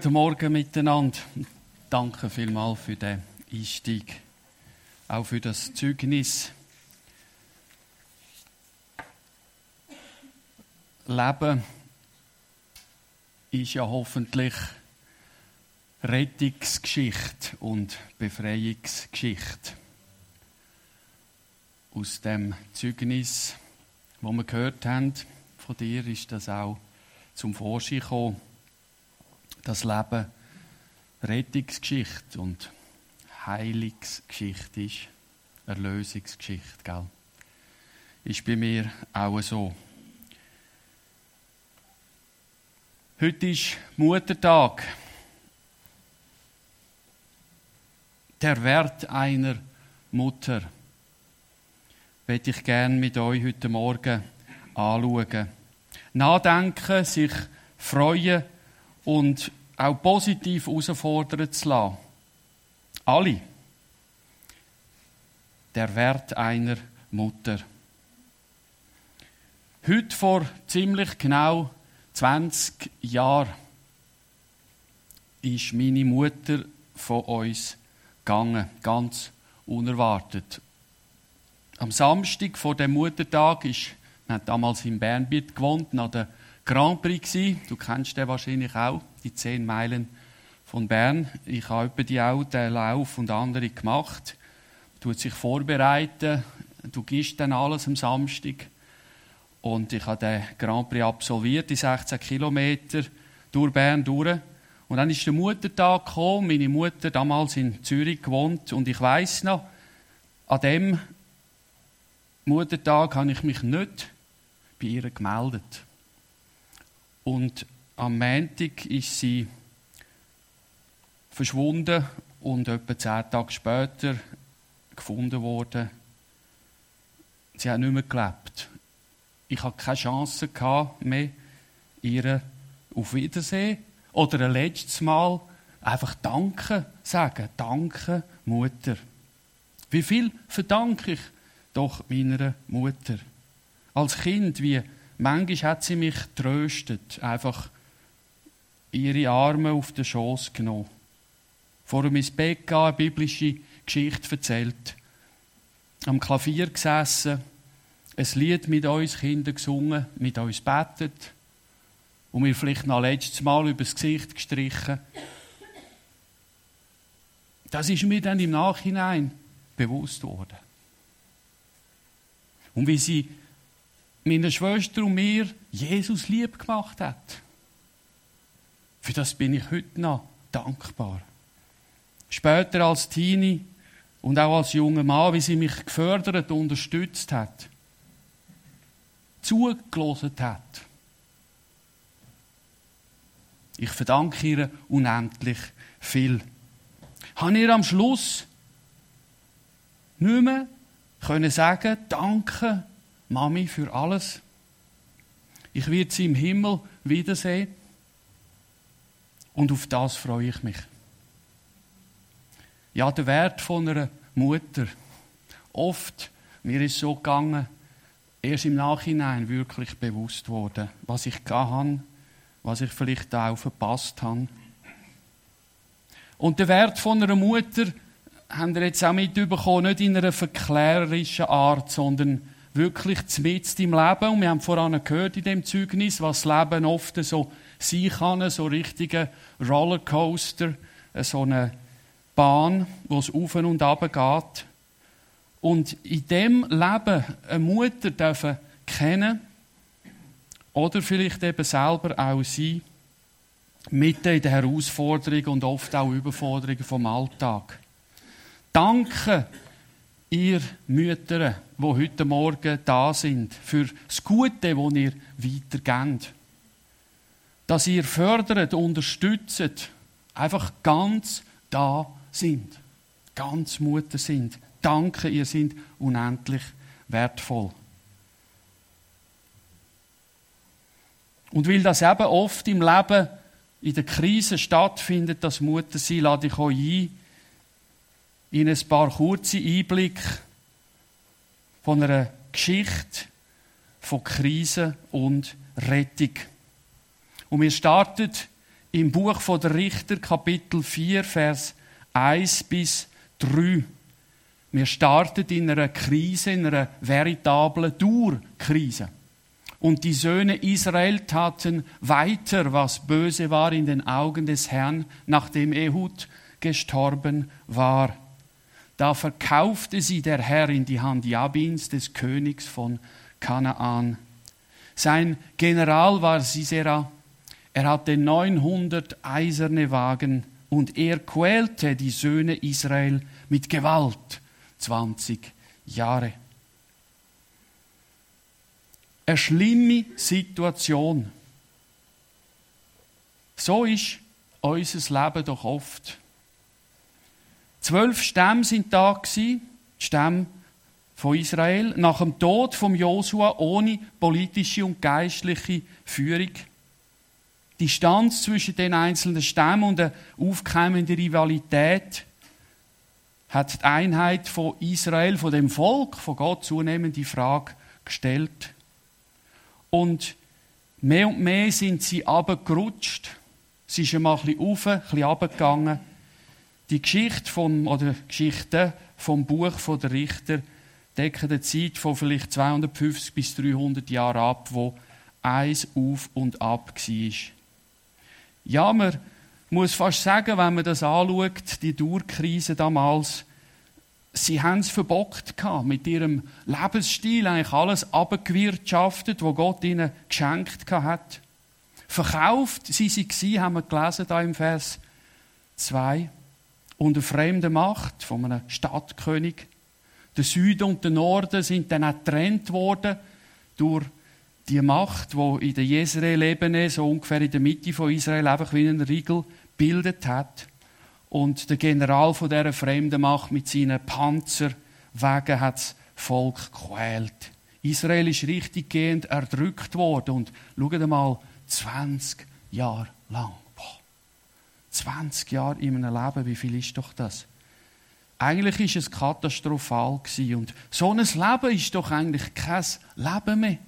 Guten Morgen miteinander. Danke vielmals für den Einstieg, auch für das Zeugnis. Leben ist ja hoffentlich Rettungsgeschichte und Befreiungsgeschichte. Aus dem Zeugnis, wo wir gehört haben von dir, ist das auch zum Vorschein gekommen das Leben Rettungsgeschichte und Heilungsgeschichte ist. Erlösungsgeschichte, gell? Ist bei mir auch so. Heute ist Muttertag. Der Wert einer Mutter möchte ich gerne mit euch heute Morgen anschauen. Nachdenken, sich freuen und auch positiv herausfordern zu lassen. Alle. Der Wert einer Mutter. Heute vor ziemlich genau 20 Jahren ist meine Mutter von uns gegangen, ganz unerwartet. Am Samstag vor dem Muttertag ist, wir haben damals in Bernbiet gewohnt, nach der Grand Prix gewesen. Du kennst den wahrscheinlich auch, die 10 Meilen von Bern. Ich habe die auch den Lauf und andere gemacht. Du sich vorbereiten, du gibst dann alles am Samstag. Und ich habe den Grand Prix absolviert, die 16 Kilometer durch Bern durch. Und dann ist der Muttertag gekommen. Meine Mutter damals in Zürich gewohnt. Und ich weiß noch, an dem Muttertag habe ich mich nicht bei ihr gemeldet. Und am Montag ist sie verschwunden und etwa zehn Tage später gefunden worden. Sie hat nicht mehr gelebt. Ich hatte keine Chance mehr, ihr auf Wiedersehen oder ein letztes Mal einfach Danke sagen. Danke, Mutter. Wie viel verdanke ich doch meiner Mutter? Als Kind, wie Manchmal hat sie mich tröstet, einfach ihre Arme auf den Schoß genommen. Vor dem ins Bett gehen, eine biblische Geschichte erzählt. Am Klavier gesessen, ein Lied mit uns Kindern gesungen, mit uns betet und mir vielleicht noch letztes Mal übers Gesicht gestrichen. Das ist mir dann im Nachhinein bewusst worden. Und wie sie meiner Schwester und mir Jesus lieb gemacht hat. Für das bin ich heute noch dankbar. Später als Teenie und auch als junger Mann, wie sie mich gefördert und unterstützt hat, zugelassen hat. Ich verdanke ihr unendlich viel. Habe ihr am Schluss nicht mehr können sagen, danke Mami für alles. Ich werde sie im Himmel wiedersehen. Und auf das freue ich mich. Ja, der Wert von einer Mutter. Oft, mir ist so gegangen, erst im Nachhinein wirklich bewusst worden, was ich habe, was ich vielleicht auch verpasst habe. Und der Wert von einer Mutter haben wir jetzt auch mitbekommen, nicht in einer verklärerischen Art, sondern wirklich mitten im Leben. Und wir haben voran gehört in dem Zeugnis, was das Leben oft so sein kann, so richtiger Rollercoaster, so eine Bahn, wo es auf und ab geht. Und in dem Leben eine Mutter dürfen kennen oder vielleicht eben selber auch sein, mitten in der Herausforderung und oft auch Überforderung vom Alltag. Danke ihr Mütter, die heute Morgen da sind, für das Gute, das ihr weitergebt. Dass ihr fördert, unterstützt, einfach ganz da sind. Ganz Mutter sind. Danke, ihr seid unendlich wertvoll. Und weil das eben oft im Leben in der Krise stattfindet, das Mutter sein, lade ich euch ein, in ein paar kurze Einblicke von einer Geschichte von Krise und Rettung. Und wir starten im Buch der Richter, Kapitel 4, Vers 1 bis 3. Wir starten in einer Krise, in einer veritablen Dauerkrise. Und die Söhne Israel taten weiter, was böse war in den Augen des Herrn, nachdem Ehud gestorben war. Da verkaufte sie der Herr in die Hand Jabins, des Königs von Kanaan. Sein General war Sisera. Er hatte 900 eiserne Wagen und er quälte die Söhne Israel mit Gewalt 20 Jahre. Eine schlimme Situation. So ist unser Leben doch oft. Zwölf Stämme sind da gewesen, Stämme von Israel, nach dem Tod von Josua ohne politische und geistliche Führung. Die Distanz zwischen den einzelnen Stämmen und eine aufkeimende Rivalität hat die Einheit von Israel, von dem Volk, von Gott zunehmend die Frage gestellt. Und mehr und mehr sind sie abgerutscht. Sie ist einmal ein bisschen auf, ein bisschen runtergegangen. Die Geschichte vom, oder Geschichten vom Buch von der Richter decken eine Zeit von vielleicht 250 bis 300 Jahren ab, wo eins auf und ab war. Ja, man muss fast sagen, wenn man das anschaut, die Durkrise damals, sie haben es verbockt gehabt, mit ihrem Lebensstil eigentlich alles abgewirtschaftet, was Gott ihnen geschenkt hat. Verkauft sie sie haben wir gelesen da im Vers 2, unter fremder Macht von einem Stadtkönig. Der Süden und der Norden sind dann auch getrennt worden durch die Macht, wo in der Jezreel-Ebene, so ungefähr in der Mitte von Israel, einfach wie ein Riegel bildet hat. Und der General von dieser fremden Macht mit seinen Panzerwagen hat das Volk gequält. Israel ist richtig gehend erdrückt worden. Und schaut mal, 20 Jahre lang. Boah. 20 Jahre in einem Leben, wie viel ist doch das? Eigentlich ist es katastrophal. Und so ein Leben ist doch eigentlich kein Leben mehr.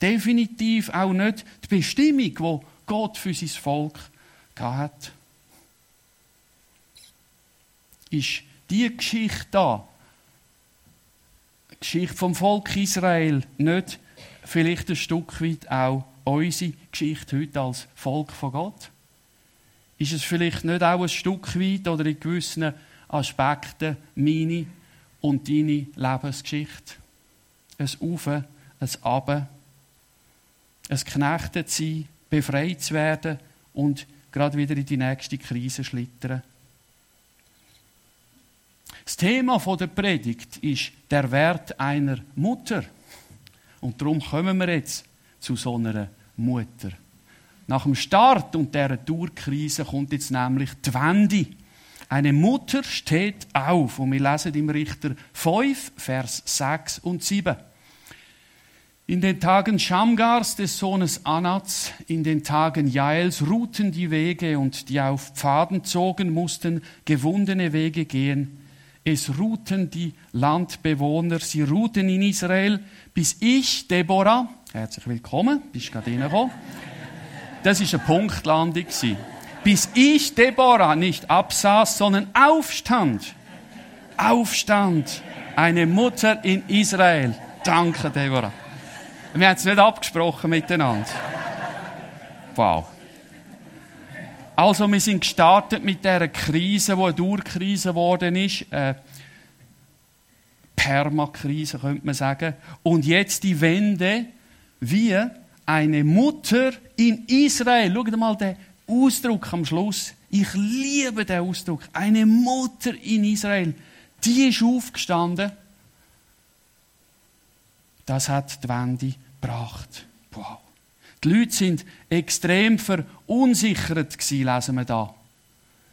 Definitiv auch nicht die Bestimmung, die Gott für sein Volk hat ist die Geschichte da, die Geschichte vom Volk Israel, nicht vielleicht ein Stück weit auch unsere Geschichte heute als Volk von Gott? Ist es vielleicht nicht auch ein Stück weit oder in gewissen Aspekten meine und deine Lebensgeschichte? Ein Auf, ein Ab, ein Knechtet sein, befreit zu werden und gerade wieder in die nächste Krise schlittern. Das Thema der Predigt ist der Wert einer Mutter. Und darum kommen wir jetzt zu so einer Mutter. Nach dem Start und der Durkrise kommt jetzt nämlich die Wende. Eine Mutter steht auf und wir lesen im Richter 5, Vers 6 und 7. In den Tagen Schamgars des Sohnes Anats, in den Tagen Jaels ruhten die Wege und die auf Pfaden zogen, mussten gewundene Wege gehen. Es ruhten die Landbewohner, sie ruhten in Israel, bis ich, Deborah, herzlich willkommen, bist gerade reingekommen. Das ist eine Punktlandung. Bis ich, Deborah, nicht absaß, sondern aufstand. Aufstand. Eine Mutter in Israel. Danke, Deborah. Wir haben es nicht abgesprochen miteinander. Wow. Also, wir sind gestartet mit dieser Krise, die eine Durkrise geworden ist. Äh, Permakrise, könnte man sagen. Und jetzt die Wende, wie eine Mutter in Israel. Schaut mal den Ausdruck am Schluss. Ich liebe den Ausdruck. Eine Mutter in Israel. Die ist aufgestanden. Das hat die Wende gebracht. Wow. Die Leute sind extrem verunsichert lesen wir da.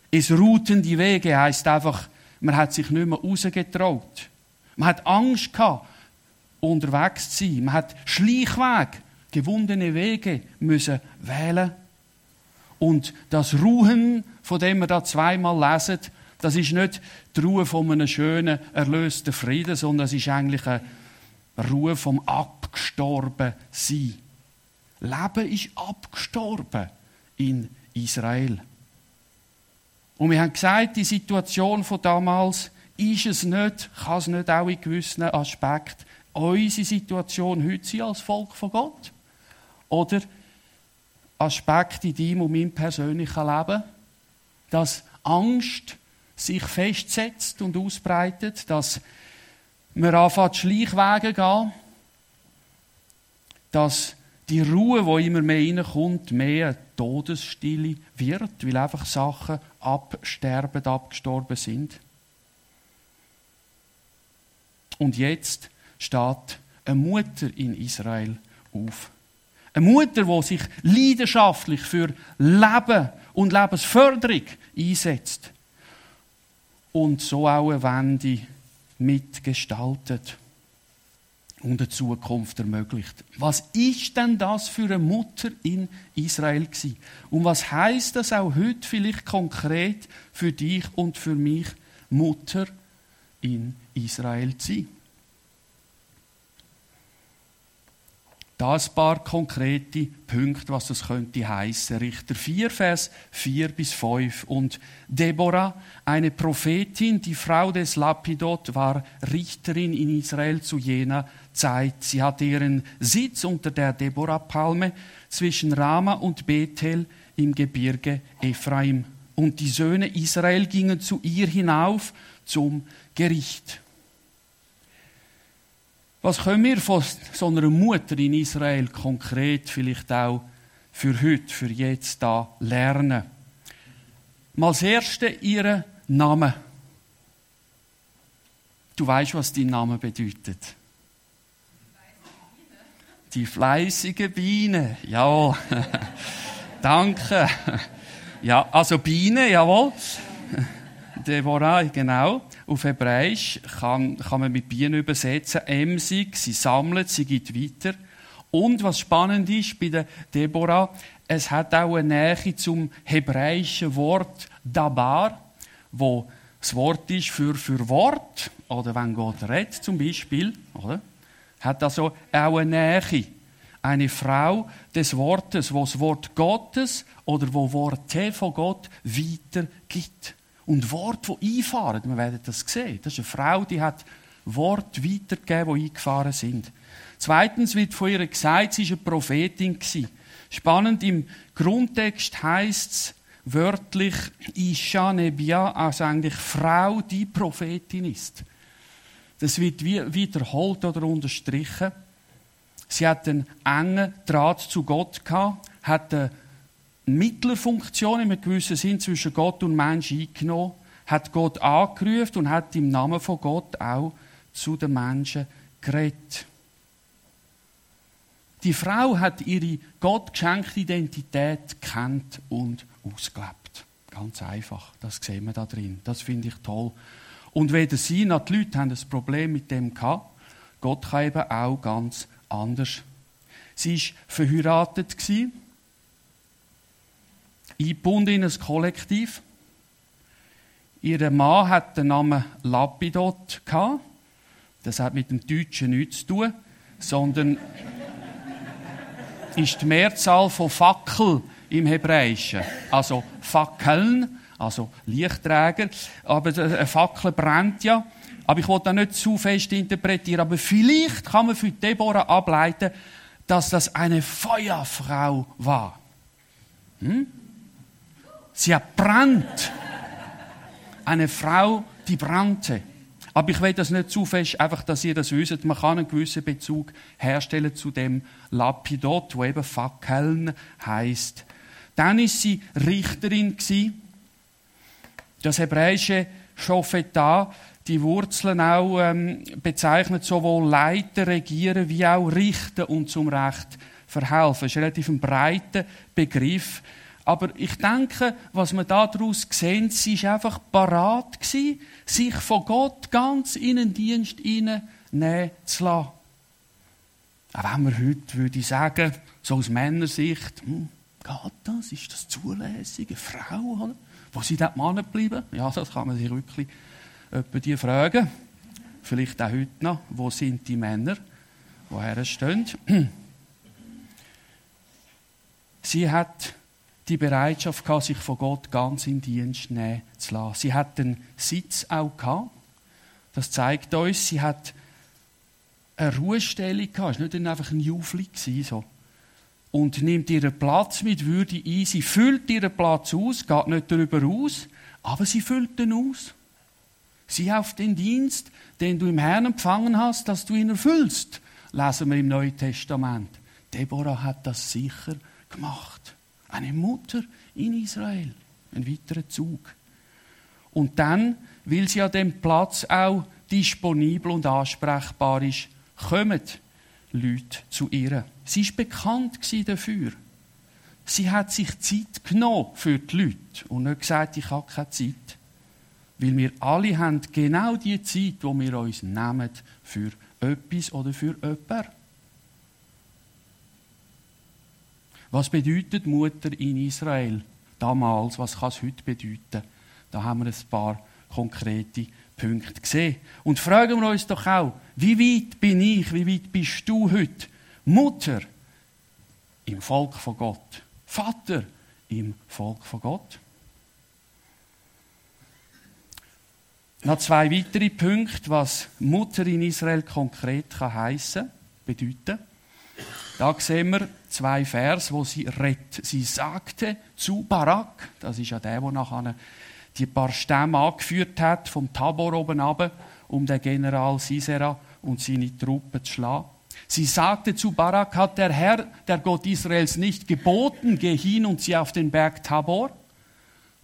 Es ruhten die Wege heisst einfach, man hat sich nicht mehr rausgetraut. Man hat Angst gehabt, unterwegs zu sein. Man hat Schleichweg, gewundene Wege müssen wählen. Und das Ruhen, von dem wir da zweimal lesen, das ist nicht die Ruhe von einem schönen, erlösten Frieden, sondern das ist eigentlich eine Ruhe vom Abgestorbensein. Leben ist abgestorben in Israel. Und wir haben gesagt, die Situation von damals ist es nicht, kann es nicht auch in gewissen Aspekten unsere Situation heute sein als Volk von Gott? Oder Aspekte in deinem und meinem persönlichen Leben, dass Angst sich festsetzt und ausbreitet, dass wir anfangen, Schleichwege gehen, dass die Ruhe, wo immer mehr reinkommt, mehr Todesstille wird, weil einfach Sachen absterben, abgestorben sind. Und jetzt steht eine Mutter in Israel auf. Eine Mutter, die sich leidenschaftlich für Leben und Lebensförderung einsetzt. Und so auch eine Wende mitgestaltet und eine Zukunft ermöglicht. Was ist denn das für eine Mutter in Israel gewesen? Und was heißt das auch heute vielleicht konkret für dich und für mich, Mutter in Israel zu sein? Da ein paar konkrete Punkte, was das könnte heißen. Richter 4, Vers 4 bis 5. Und Deborah, eine Prophetin, die Frau des Lapidot, war Richterin in Israel zu jener Zeit. Sie hatte ihren Sitz unter der Deborah-Palme zwischen Rama und Bethel im Gebirge Ephraim. Und die Söhne Israel gingen zu ihr hinauf zum Gericht. Was können wir von so einer Mutter in Israel konkret vielleicht auch für heute, für jetzt da lernen? Mal das erste ihren Namen. Du weißt, was dein Name bedeutet. Die fleißige Biene, jawohl. Danke. Ja, also Biene, jawohl. Deborah, genau. Auf Hebräisch kann, kann man mit Bienen übersetzen. Emsig, sie sammelt, sie geht weiter. Und was spannend ist bei der Deborah, es hat auch eine Nähe zum hebräischen Wort Dabar, wo das Wort ist für, für Wort, oder wenn Gott redet zum Beispiel, oder? Hat also auch eine Nähe. Eine Frau des Wortes, wo das Wort Gottes oder wo Worte von Gott weitergibt und Worte, die einfahren. Wir werden das sehen. Das ist eine Frau, die hat Worte weitergegeben, die eingefahren sind. Zweitens wird von ihr gesagt, sie war eine Prophetin. Spannend, im Grundtext heißt es wörtlich Isha Nebia, also eigentlich Frau, die Prophetin ist. Das wird wiederholt oder unterstrichen. Sie hat einen engen Draht zu Gott gehabt, hat eine Mittlerfunktion in einem gewissen Sinn zwischen Gott und Mensch eingenommen, hat Gott angerufen und hat im Namen von Gott auch zu den Menschen geredet. Die Frau hat ihre Gott geschenkte Identität kennt und ausgelebt. Ganz einfach. Das sehen wir da drin. Das finde ich toll. Und weder sie noch die Leute haben ein Problem mit dem gehabt. Gott kann eben auch ganz anders. Sie war verheiratet eingebunden in ein Kollektiv. Ihr Mann hat den Namen Lapidot gehabt. Das hat mit dem Deutschen nichts zu tun, sondern ist die Mehrzahl von Fackel im Hebräischen. Also Fackeln, also Lichtträger. Aber eine Fackel brennt ja. Aber ich wollte das nicht zu fest interpretieren. Aber vielleicht kann man für Deborah ableiten, dass das eine Feuerfrau war. Hm? Sie hat brennt. Eine Frau, die brannte. Aber ich will das nicht zu fest, einfach, dass ihr das wisst. Man kann einen gewissen Bezug herstellen zu dem Lapidot, wo eben Fackeln heißt. Dann ist sie Richterin gewesen. Das hebräische Shofetah, die Wurzeln auch ähm, bezeichnet sowohl Leiter, Regieren wie auch Richten und zum Recht verhelfen. Das ist ein relativ breiter Begriff. Aber ich denke, was wir daraus sehen, sie war einfach parat, sich von Gott ganz in den Dienst hineinnehmen zu lassen. Auch wenn man heute würde sagen, so aus Männersicht, hm, geht das? Ist das zulässig? Eine Frau, oder? Wo sind die Männer geblieben? Ja, das kann man sich wirklich etwa die fragen. Vielleicht auch heute noch. Wo sind die Männer, die stehen? Sie hat die Bereitschaft gehabt, sich von Gott ganz in Dienst nehmen zu lassen. Sie hat den Sitz auch gehabt. Das zeigt uns, sie hat eine Ruhestellung gehabt. Es war nicht einfach ein Jufli, so. Und nimmt ihren Platz mit Würde ein. Sie füllt ihren Platz aus, geht nicht darüber aus, aber sie füllt ihn aus. Sieh auf den Dienst, den du im Herrn empfangen hast, dass du ihn erfüllst, lesen wir im Neuen Testament. Deborah hat das sicher gemacht. Eine Mutter in Israel. Ein weiterer Zug. Und dann, weil sie an dem Platz auch disponibel und ansprechbar ist, kommen Leute zu ihr. Sie ist bekannt dafür. Sie hat sich Zeit genommen für die Leute und nicht gesagt, ich habe keine Zeit. Weil wir alle haben genau die Zeit, wo wir uns nehmen für etwas oder für jemanden. Was bedeutet Mutter in Israel damals? Was kann es heute bedeuten? Da haben wir ein paar konkrete Punkte gesehen. Und fragen wir uns doch auch, wie weit bin ich, wie weit bist du heute Mutter im Volk von Gott? Vater im Volk von Gott? Noch zwei weitere Punkte, was Mutter in Israel konkret kann heissen, bedeuten. Da sehen wir zwei Vers, wo sie redet. Sie sagte zu Barak, das ist ja der, der nachher die paar Stämme angeführt hat, vom Tabor oben runter, um den General Sisera und seine Truppen zu schlagen. Sie sagte zu Barak, hat der Herr, der Gott Israels, nicht geboten, geh hin und zieh auf den Berg Tabor?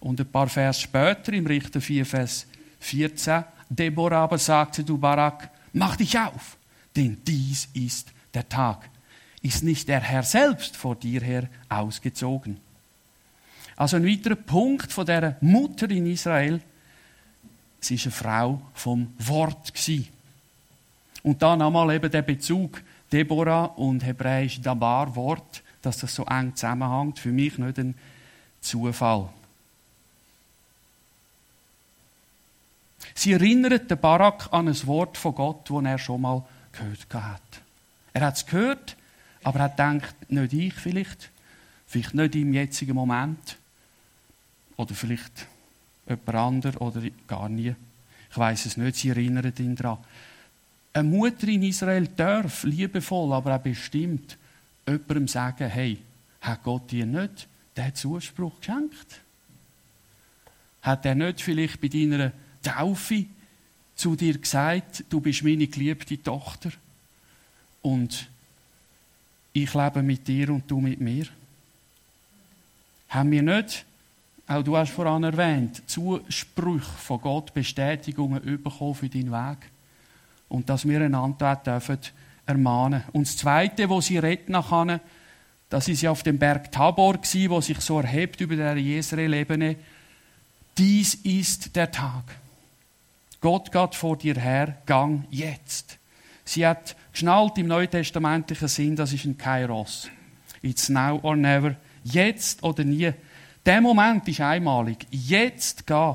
Und ein paar Vers später, im Richter 4, Vers 14, Deborah aber sagte zu Barak, mach dich auf, denn dies ist der Tag. Ist nicht der Herr selbst vor dir her ausgezogen? Also ein weiterer Punkt von der Mutter in Israel, sie ist eine Frau vom Wort Und da nochmal eben der Bezug Deborah und hebräisch Dabar Wort, dass das so eng zusammenhängt, für mich nicht ein Zufall. Sie erinnert den Barak an ein Wort von Gott, das er schon mal gehört hat. Er hat es gehört, aber er denkt, nicht ich vielleicht, vielleicht nicht im jetzigen Moment oder vielleicht jemand anderes oder gar nie. Ich weiß es nicht, sie erinnert ihn daran. Eine Mutter in Israel darf liebevoll, aber auch bestimmt jemandem sagen, hey, hat Gott dir nicht den Zuspruch geschenkt? Hat er nicht vielleicht bei deiner Taufe zu dir gesagt, du bist meine geliebte Tochter und ich lebe mit dir und du mit mir? Haben wir nicht, auch du hast voran erwähnt, Zusprüche von Gott, Bestätigungen bekommen für deinen Weg? Und dass wir einander dürfen ermahnen. Und das Zweite, wo sie redet nachher, das ist ja auf dem Berg Tabor gsi, wo sich so erhebt über der Jesrael-Ebene. Dies ist der Tag. Gott geht vor dir her, gang jetzt. Sie hat geschnallt im neutestamentlichen Sinn, das ist ein Kairos. It's now or never. Jetzt oder nie. Der Moment ist einmalig. Jetzt geh.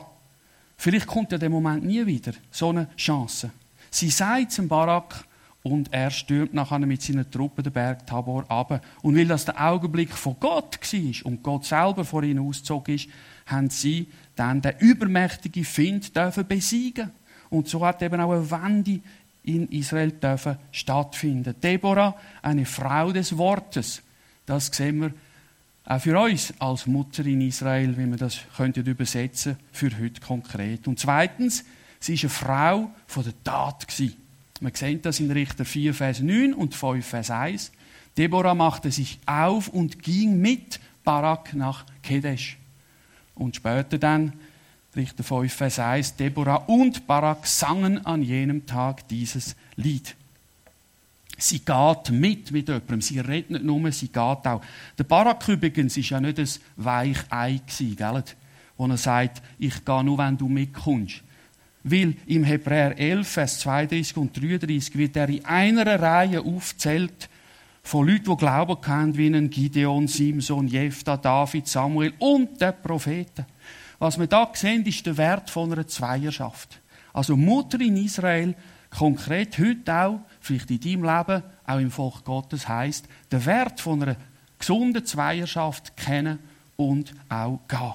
Vielleicht kommt ja der Moment nie wieder. So eine Chance. Sie sagt zum Barak und er stürmt nachher mit seinen Truppen den Berg Tabor ab. Und weil das der Augenblick von Gott war und Gott selber vor ihnen ausgezogen ist, haben sie dann den übermächtigen Find dürfen besiegen. Und so hat eben auch eine Wende in Israel dürfen stattfinden. Deborah, eine Frau des Wortes. Das sehen wir auch für uns als Mutter in Israel, wie wir das könnten übersetzen für heute konkret. Und zweitens, sie ist eine Frau von der Tat gewesen. Man sieht das in Richter 4, Vers 9 und 5, Vers 1. Deborah machte sich auf und ging mit Barak nach Kedesh. Und später dann Richter 5, Vers 1, Deborah und Barak sangen an jenem Tag dieses Lied. Sie geht mit mit jemandem, sie redet nicht nur, sie geht auch. Der Barak übrigens war ja nicht ein Weichei, gell? wo er sagt, ich gehe nur, wenn du mitkommst. Weil im Hebräer 11, Vers 32 und 33 wird er in einer Reihe aufzählt von Leuten, die Glauben haben, wie Gideon, Simson, Jephthah, David, Samuel und der Propheten. Was wir da sehen, ist der Wert von einer Zweierschaft. Also Mutter in Israel, konkret heute auch, vielleicht in deinem Leben, auch im Volk Gottes, heißt, der Wert von einer gesunden Zweierschaft kennen und auch gehen.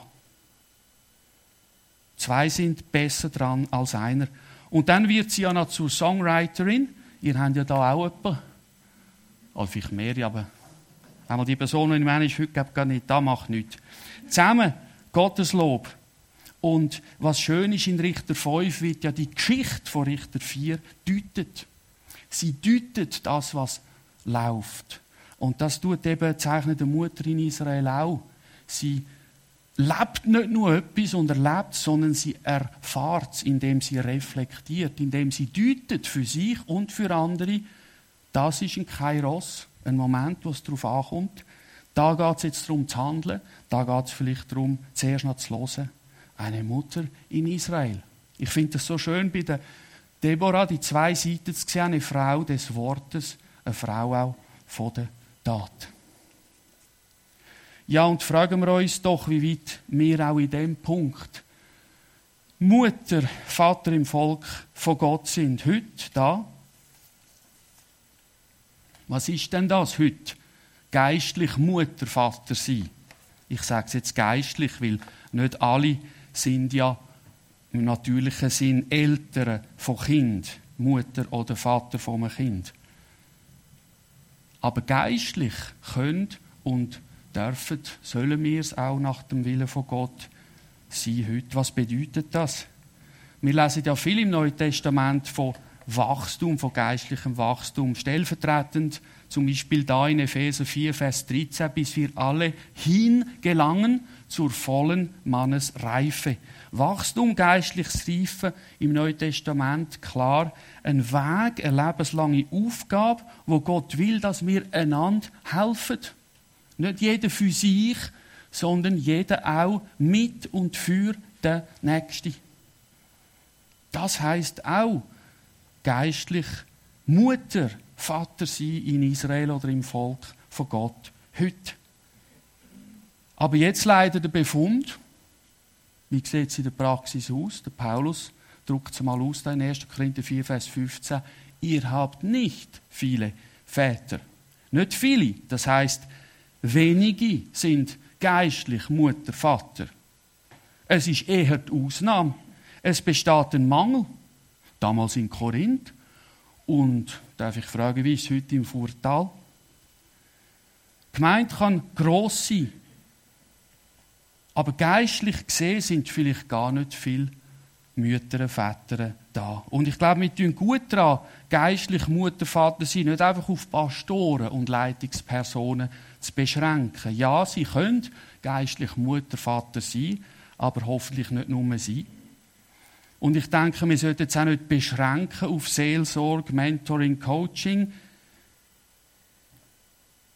Zwei sind besser dran als einer. Und dann wird sie ja noch zur Songwriterin. Ihr habt ja da auch jemanden. Oder vielleicht mehr, aber einmal die Person, die ich meine, ist heute gar nicht da, macht nichts. Zusammen Gotteslob. Und was schön ist in Richter 5, wird ja die Geschichte von Richter 4 deutet. Sie deutet das, was läuft. Und das tut eben zeichnet der Mutter in Israel auch. Sie lebt nicht nur etwas und erlebt, sondern sie erfahrt es, indem sie reflektiert, indem sie deutet für sich und für andere, das ist ein Kairos, ein Moment, wo es darauf ankommt. Da geht es jetzt darum zu handeln, da geht es vielleicht darum, zuerst noch zu hören. Eine Mutter in Israel. Ich finde das so schön bei der Deborah, die zwei Seiten zu sehen, eine Frau des Wortes, eine Frau auch von der Tat. Ja, und fragen wir uns doch, wie weit wir auch in dem Punkt Mutter, Vater im Volk von Gott sind. Heute da. Was ist denn das heute? Geistlich Mutter, Vater sein. Ich sage es jetzt geistlich, weil nicht alle sind ja im natürlichen Sinn Eltern von Kind, Mutter oder Vater von einem Kind. Aber geistlich können und dürfen, sollen wir es auch nach dem Willen von Gott sein heute. Was bedeutet das? Wir lesen ja viel im Neuen Testament von Wachstum, von geistlichem Wachstum. Stellvertretend zum Beispiel da in Epheser 4, Vers 13, bis wir alle hingelangen zur vollen Mannesreife. Wachstum, geistliches Reifen im Neuen Testament, klar, ein Weg, eine lebenslange Aufgabe, wo Gott will, dass wir einander helfen. Nicht jeder für sich, sondern jeder auch mit und für den Nächsten. Das heißt auch geistlich Mutter, Vater sein in Israel oder im Volk von Gott heute. Aber jetzt leider der Befund, wie sieht es in der Praxis aus? Der Paulus druckt es mal aus, in 1. Korinther 4, Vers 15. Ihr habt nicht viele Väter. Nicht viele, das heißt, wenige sind geistlich Mutter, Vater. Es ist eher die Ausnahme. Es besteht ein Mangel. Damals in Korinth. Und darf ich fragen, wie ist es heute im Furtal? Die Gemeinde kann gross sein, aber geistlich gesehen sind vielleicht gar nicht viele Mütter, Väter da. Und ich glaube, wir tun gut daran, geistlich Mutter, Vater sein, nicht einfach auf Pastoren und Leitungspersonen zu beschränken. Ja, sie können geistlich Mutter, Vater sein, aber hoffentlich nicht nur sie. Und ich denke, wir sollten es auch nicht beschränken auf Seelsorge, Mentoring, Coaching,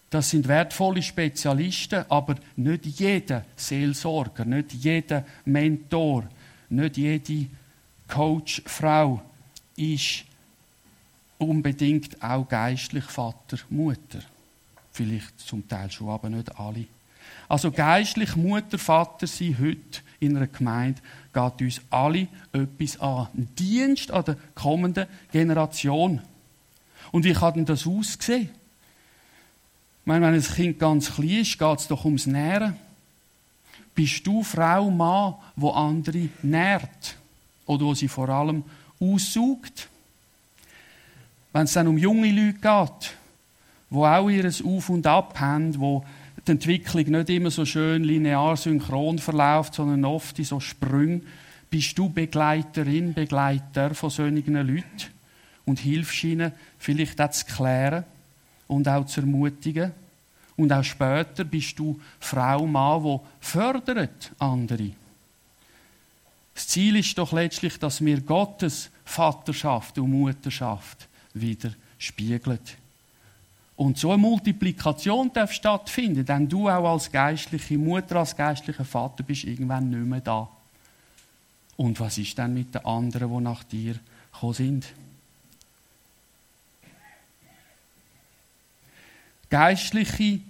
das sind wertvolle Spezialisten, aber nicht jeder Seelsorger, nicht jeder Mentor, nicht jede Coachfrau ist unbedingt auch geistlich Vater, Mutter. Vielleicht zum Teil schon, aber nicht alle. Also geistlich Mutter, Vater sein heute in einer Gemeinde geht uns alle etwas an. Ein Dienst an der kommenden Generation. Und wie kann denn das aussehen? meine, wenn ein Kind ganz klein ist, geht es doch ums Nähren. Bist du Frau, Mann, wo andere nährt? Oder wo sie vor allem aussaugt? Wenn es dann um junge Leute geht, wo auch ihr Auf und Ab haben, wo die Entwicklung nicht immer so schön linear synchron verläuft, sondern oft in so Sprüngen, bist du Begleiterin, Begleiter von solchen Leuten und hilfst ihnen, vielleicht auch zu klären, und auch zu ermutigen. Und auch später bist du Frau, Mann, wo fördert andere. Das Ziel ist doch letztlich, dass mir Gottes Vaterschaft und Mutterschaft wieder spiegelt. Und so eine Multiplikation darf stattfinden, denn du auch als geistliche Mutter, als geistlicher Vater bist irgendwann nicht mehr da. Und was ist dann mit den anderen, die nach dir gekommen sind? geistliche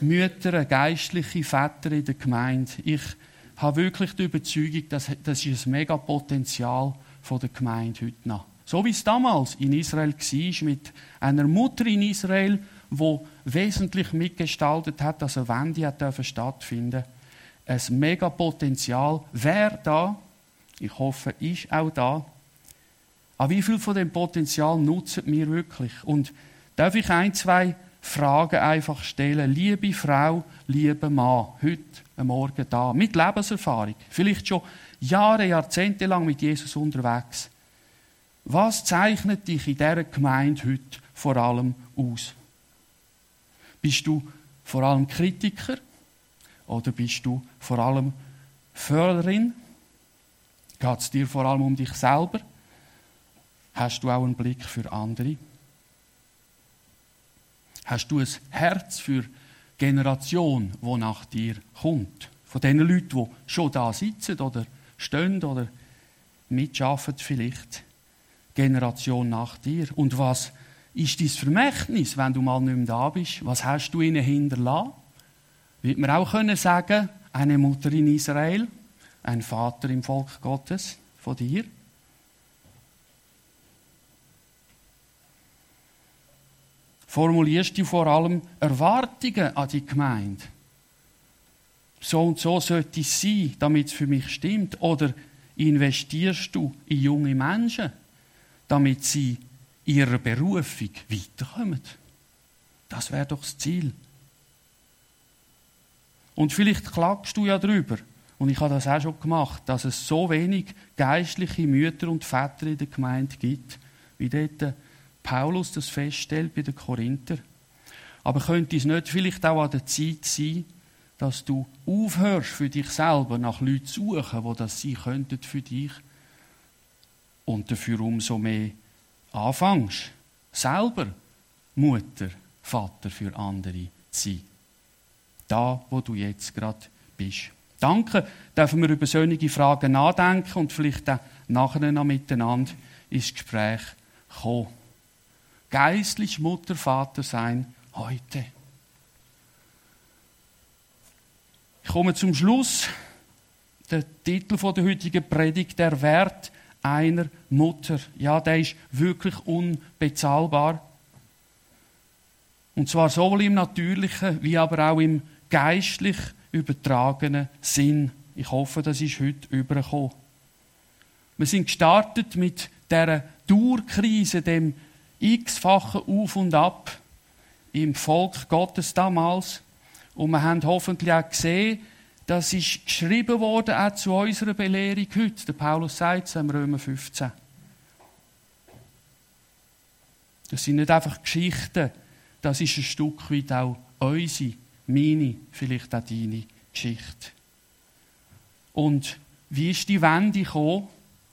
Mütter, geistliche Väter in der Gemeinde. Ich habe wirklich die Überzeugung, dass das ist ein mega Potenzial der Gemeinde heute noch. So wie es damals in Israel war, mit einer Mutter in Israel, wo wesentlich mitgestaltet hat, dass eine Wende hat stattfinden ein mega Potenzial. Wer da, ich hoffe, ist auch da. Aber wie viel von dem Potenzial nutzen wir wirklich? Und darf ich ein, zwei Fragen einfach stellen? Liebe Frau, lieber Mann, heute am Morgen da, mit Lebenserfahrung, vielleicht schon Jahre, Jahrzehnte lang mit Jesus unterwegs. Was zeichnet dich in dieser Gemeinde heute vor allem aus? Bist du vor allem Kritiker oder bist du vor allem Förderin? Geht es dir vor allem um dich selber? Hast du auch einen Blick für andere? Hast du ein Herz für die Generation, die nach dir kommt? Von den Leuten, die schon da sitzen oder stehen oder mitschaffen vielleicht. Generation nach dir. Und was ist dein Vermächtnis, wenn du mal nicht mehr da bist? Was hast du ihnen hinterlassen? Wird man auch können sagen, eine Mutter in Israel, ein Vater im Volk Gottes von dir? Formulierst du vor allem Erwartungen an die Gemeinde? So und so sollte es sein, damit es für mich stimmt. Oder investierst du in junge Menschen, damit sie ihrer Berufung weiterkommen? Das wäre doch das Ziel. Und vielleicht klagst du ja drüber, und ich habe das auch schon gemacht, dass es so wenig geistliche Mütter und Väter in der Gemeinde gibt, wie dort Paulus das feststellt bei den Korinther. Aber könnte es nicht vielleicht auch an der Zeit sein, dass du aufhörst, für dich selber nach Leuten zu suchen, wo das sein könnten für dich und dafür umso mehr anfängst, selber Mutter, Vater für andere zu sein. Da, wo du jetzt gerade bist. Danke, dürfen wir über solche Fragen nachdenken und vielleicht auch nachher noch miteinander ins Gespräch kommen. Geistlich Mutter, Vater sein heute. Ich komme zum Schluss. Der Titel der heutigen Predigt, der Wert einer Mutter. Ja, der ist wirklich unbezahlbar. Und zwar sowohl im natürlichen wie aber auch im geistlich übertragenen Sinn. Ich hoffe, das ist heute übergekommen. Wir sind gestartet mit der Dauerkrise, dem x-fachen Auf und Ab im Volk Gottes damals. Und wir haben hoffentlich auch gesehen, das ist geschrieben worden auch zu unserer Belehrung heute. Der Paulus sagt es im Römer 15. Das sind nicht einfach Geschichten, das ist ein Stück weit auch unsere, meine, vielleicht auch deine Geschichte. Und wie ist die Wende gekommen?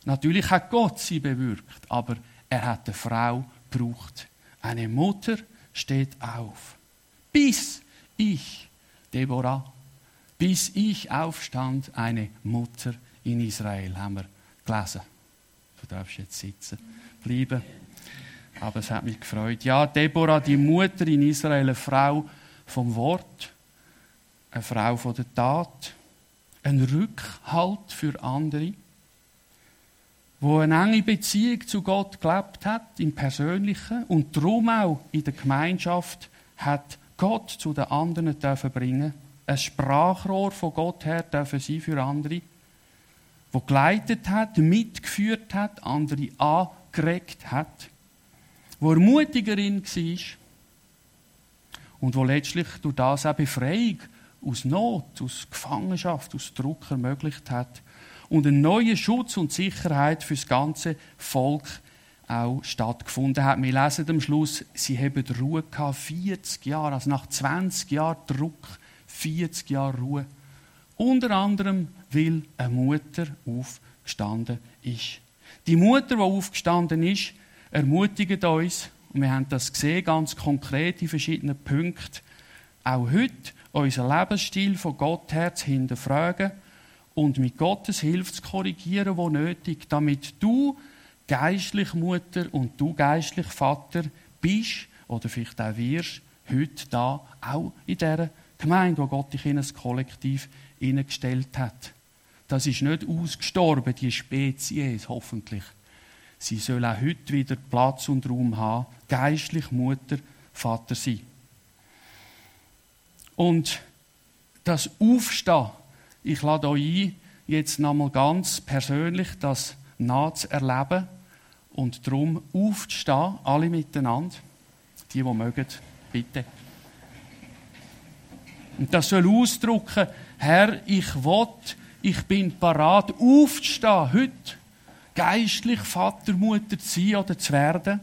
Natürlich hat Gott sie bewirkt, aber er hat eine Frau gebraucht. Eine Mutter steht auf. Bis ich Deborah, bis ich aufstand, eine Mutter in Israel, haben wir gelesen. Du darfst jetzt sitzen bleiben. Aber es hat mich gefreut. Ja, Deborah, die Mutter in Israel, eine Frau vom Wort, eine Frau von der Tat, ein Rückhalt für andere, wo eine enge Beziehung zu Gott gelebt hat, im Persönlichen und darum auch in der Gemeinschaft hat Gott zu den anderen dürfen bringen, ein Sprachrohr von Gott her dürfen sein für andere, wo geleitet hat, mitgeführt hat, andere angeregt hat, wo Ermutigerin war und wo letztlich durch das auch Befreiung aus Not, aus Gefangenschaft, aus Druck ermöglicht hat und einen neuen Schutz und Sicherheit für das ganze Volk auch stattgefunden hat. Wir lesen am Schluss, sie haben Ruhe gehabt, 40 Jahre, also nach 20 Jahren Druck, 40 Jahre Ruhe. Unter anderem, weil eine Mutter aufgestanden ist. Die Mutter, die aufgestanden ist, ermutigt uns, und wir haben das gesehen, ganz konkret in verschiedenen Punkten, auch heute unseren Lebensstil von Gott her zu hinterfragen und mit Gottes Hilfe zu korrigieren, wo nötig, damit du geistlich Mutter und du geistlich Vater bist oder vielleicht auch wirst, heute da, auch in dieser Gemeinde, wo Gott dich in ein Kollektiv hineingestellt hat. Das ist nicht ausgestorben, die Spezies, hoffentlich. Sie soll auch heute wieder Platz und Raum haben, geistlich Mutter, Vater sein. Und das Aufstehen ich lade euch ein, jetzt nochmal ganz persönlich das nachzuerleben und darum aufzustehen, alle miteinander, die, die mögen, bitte. Und das soll ausdrücken, Herr, ich will, ich bin parat, aufzustehen heute, geistlich Vater, Mutter zu sein oder zu werden.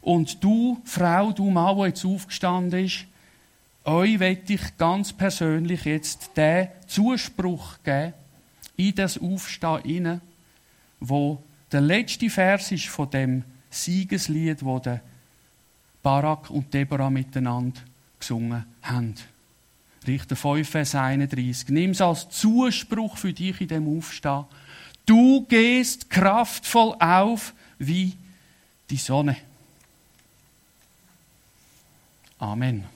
Und du, Frau, du Mann, der jetzt aufgestanden ist, euch werde ich ganz persönlich jetzt den Zuspruch geben, in das Aufstehen hinein, wo der letzte Vers ist von dem Siegeslied, wo Barak und Deborah miteinander gesungen haben. Richter 5, Vers 31. Nimm es als Zuspruch für dich in dem Aufstehen. Du gehst kraftvoll auf wie die Sonne. Amen.